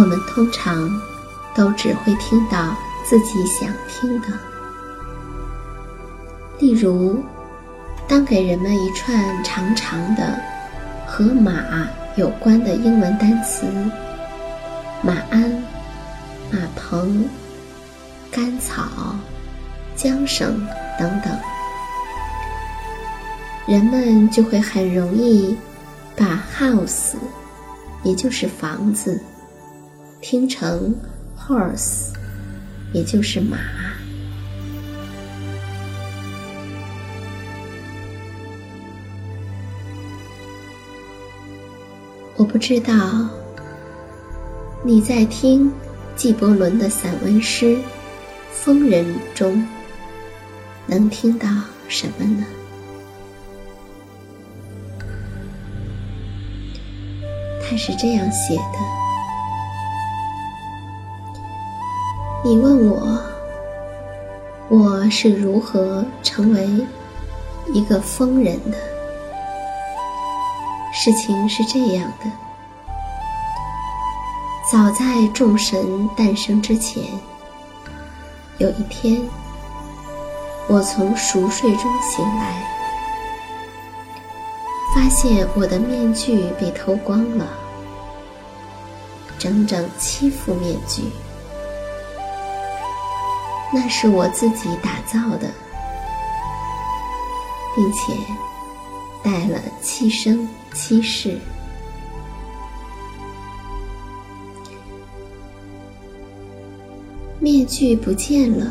我们通常都只会听到自己想听的，例如，当给人们一串长长的和马有关的英文单词——马鞍、马棚、干草、缰绳等等，人们就会很容易把 house，也就是房子。听成 horse，也就是马。我不知道你在听纪伯伦的散文诗《疯人》中能听到什么呢？他是这样写的。你问我，我是如何成为一个疯人的？事情是这样的：早在众神诞生之前，有一天，我从熟睡中醒来，发现我的面具被偷光了，整整七副面具。那是我自己打造的，并且带了七生七世。面具不见了，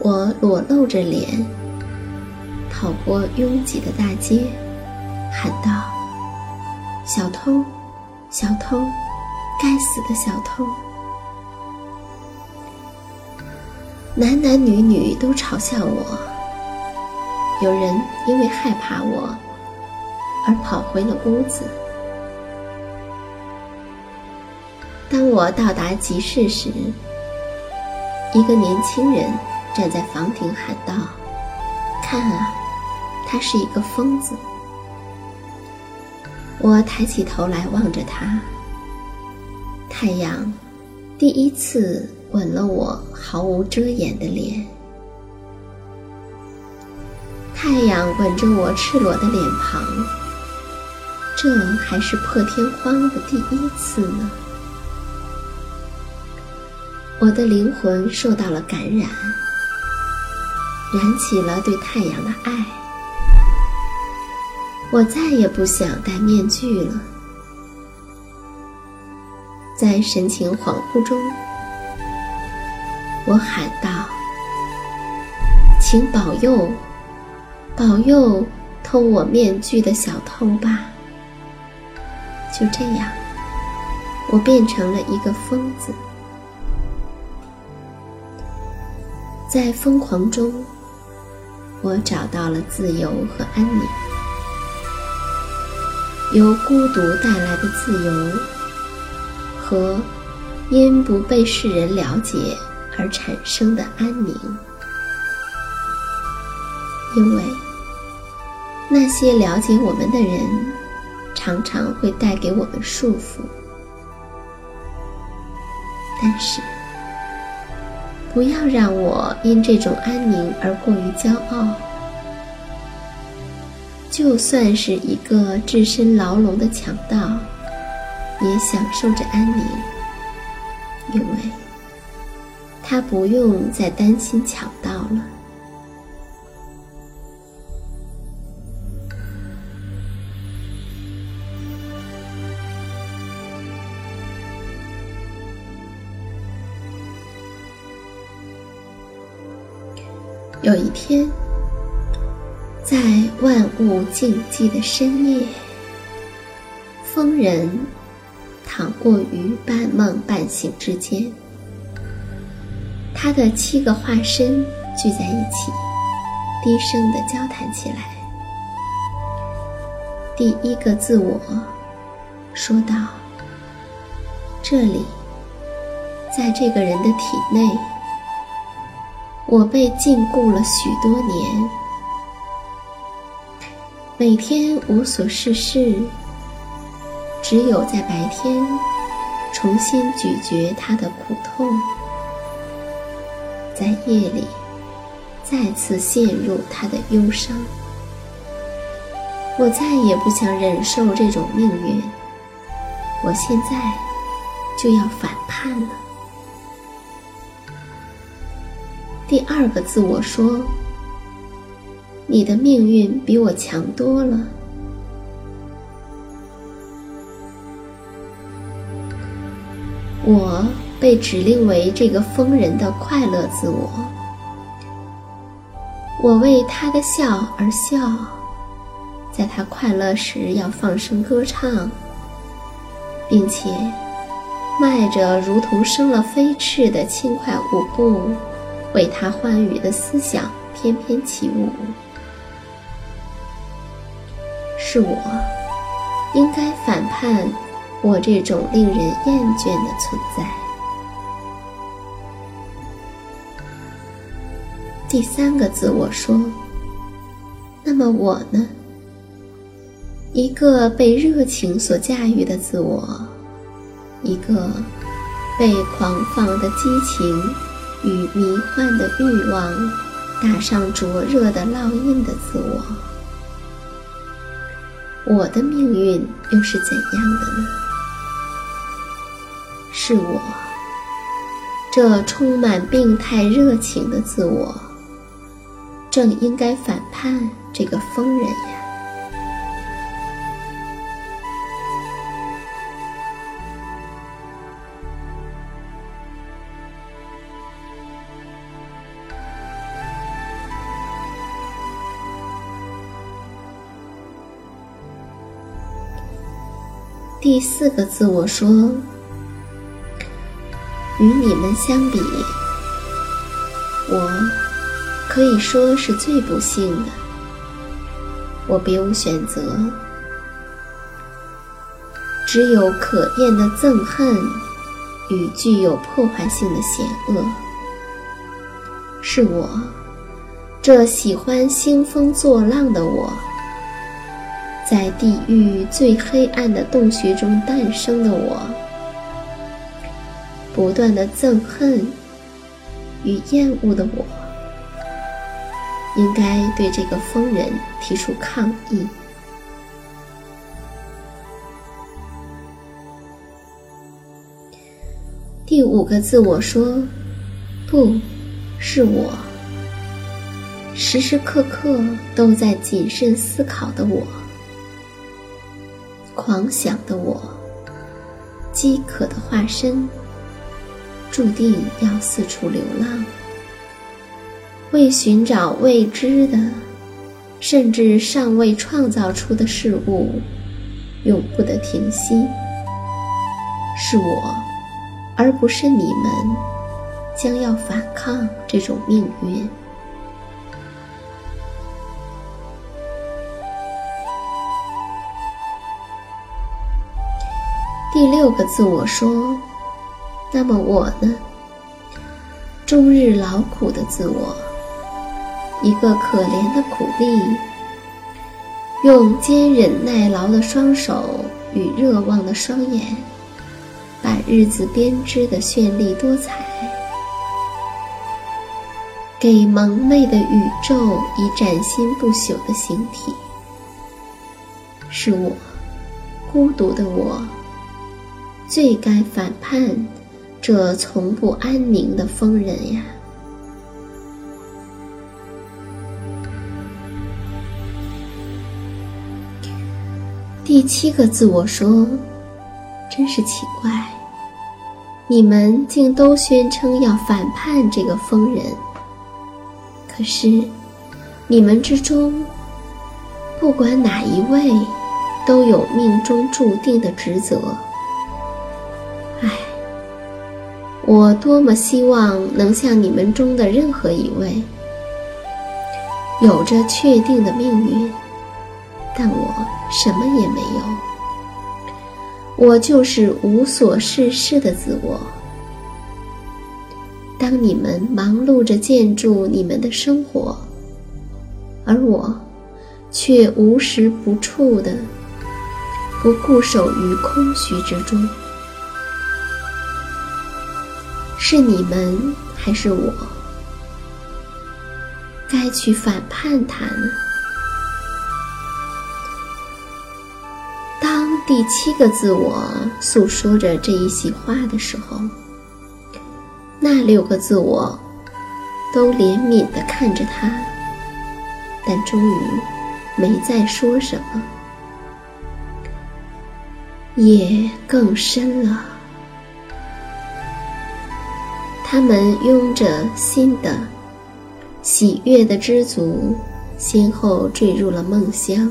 我裸露着脸，跑过拥挤的大街，喊道：“小偷，小偷，该死的小偷！”男男女女都嘲笑我，有人因为害怕我而跑回了屋子。当我到达集市时，一个年轻人站在房顶喊道：“看啊，他是一个疯子！”我抬起头来望着他，太阳第一次吻了我毫无遮掩的脸。太阳吻着我赤裸的脸庞，这还是破天荒的第一次呢。我的灵魂受到了感染，燃起了对太阳的爱。我再也不想戴面具了。在神情恍惚中，我喊道：“请保佑！”保佑偷我面具的小偷吧！就这样，我变成了一个疯子，在疯狂中，我找到了自由和安宁。由孤独带来的自由，和因不被世人了解而产生的安宁，因为。那些了解我们的人，常常会带给我们束缚。但是，不要让我因这种安宁而过于骄傲。就算是一个置身牢笼的强盗，也享受着安宁，因为他不用再担心抢到了。有一天，在万物静寂的深夜，疯人躺卧于半梦半醒之间。他的七个化身聚在一起，低声的交谈起来。第一个自我说道：“这里，在这个人的体内。”我被禁锢了许多年，每天无所事事，只有在白天重新咀嚼他的苦痛，在夜里再次陷入他的忧伤。我再也不想忍受这种命运，我现在就要反叛了。第二个自我说：“你的命运比我强多了。我被指令为这个疯人的快乐自我，我为他的笑而笑，在他快乐时要放声歌唱，并且迈着如同生了飞翅的轻快舞步。”为他欢愉的思想翩翩起舞，是我应该反叛我这种令人厌倦的存在。第三个自我说：“那么我呢？一个被热情所驾驭的自我，一个被狂放的激情。”与迷幻的欲望打上灼热的烙印的自我，我的命运又是怎样的呢？是我这充满病态热情的自我，正应该反叛这个疯人呀。第四个自我说：“与你们相比，我可以说是最不幸的。我别无选择，只有可厌的憎恨与具有破坏性的险恶，是我，这喜欢兴风作浪的我，在地狱最黑暗的洞穴中诞生的我，不断的憎恨与厌恶的我，应该对这个疯人提出抗议。第五个自我说：“不，是我。时时刻刻都在谨慎思考的我，狂想的我，饥渴的化身，注定要四处流浪，为寻找未知的，甚至尚未创造出的事物，永不得停息。是我。”而不是你们将要反抗这种命运。第六个自我说：“那么我呢？终日劳苦的自我，一个可怜的苦力，用坚忍耐劳的双手与热望的双眼。”把日子编织的绚丽多彩，给蒙昧的宇宙以崭新不朽的形体。是我，孤独的我，最该反叛这从不安宁的疯人呀！第七个自我说：“真是奇怪。”你们竟都宣称要反叛这个疯人，可是你们之中，不管哪一位，都有命中注定的职责。唉，我多么希望能像你们中的任何一位，有着确定的命运，但我什么也没有。我就是无所事事的自我。当你们忙碌着建筑你们的生活，而我却无时不处的不固守于空虚之中，是你们还是我该去反叛他呢？第七个自我诉说着这一席话的时候，那六个自我都怜悯地看着他，但终于没再说什么。夜更深了，他们拥着新的喜悦的知足，先后坠入了梦乡。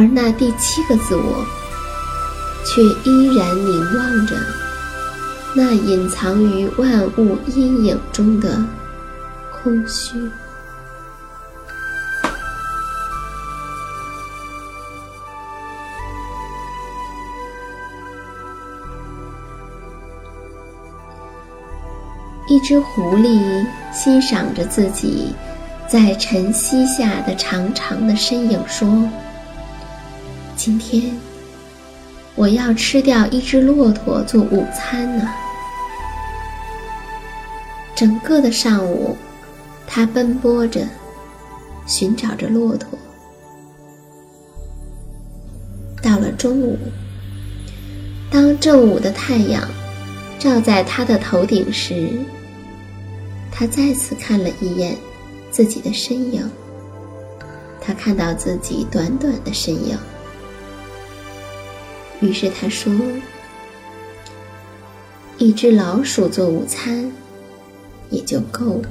而那第七个自我，却依然凝望着那隐藏于万物阴影中的空虚。一只狐狸欣赏着自己在晨曦下的长长的身影，说。今天我要吃掉一只骆驼做午餐呢。整个的上午，他奔波着，寻找着骆驼。到了中午，当正午的太阳照在他的头顶时，他再次看了一眼自己的身影。他看到自己短短的身影。于是他说：“一只老鼠做午餐，也就够了。”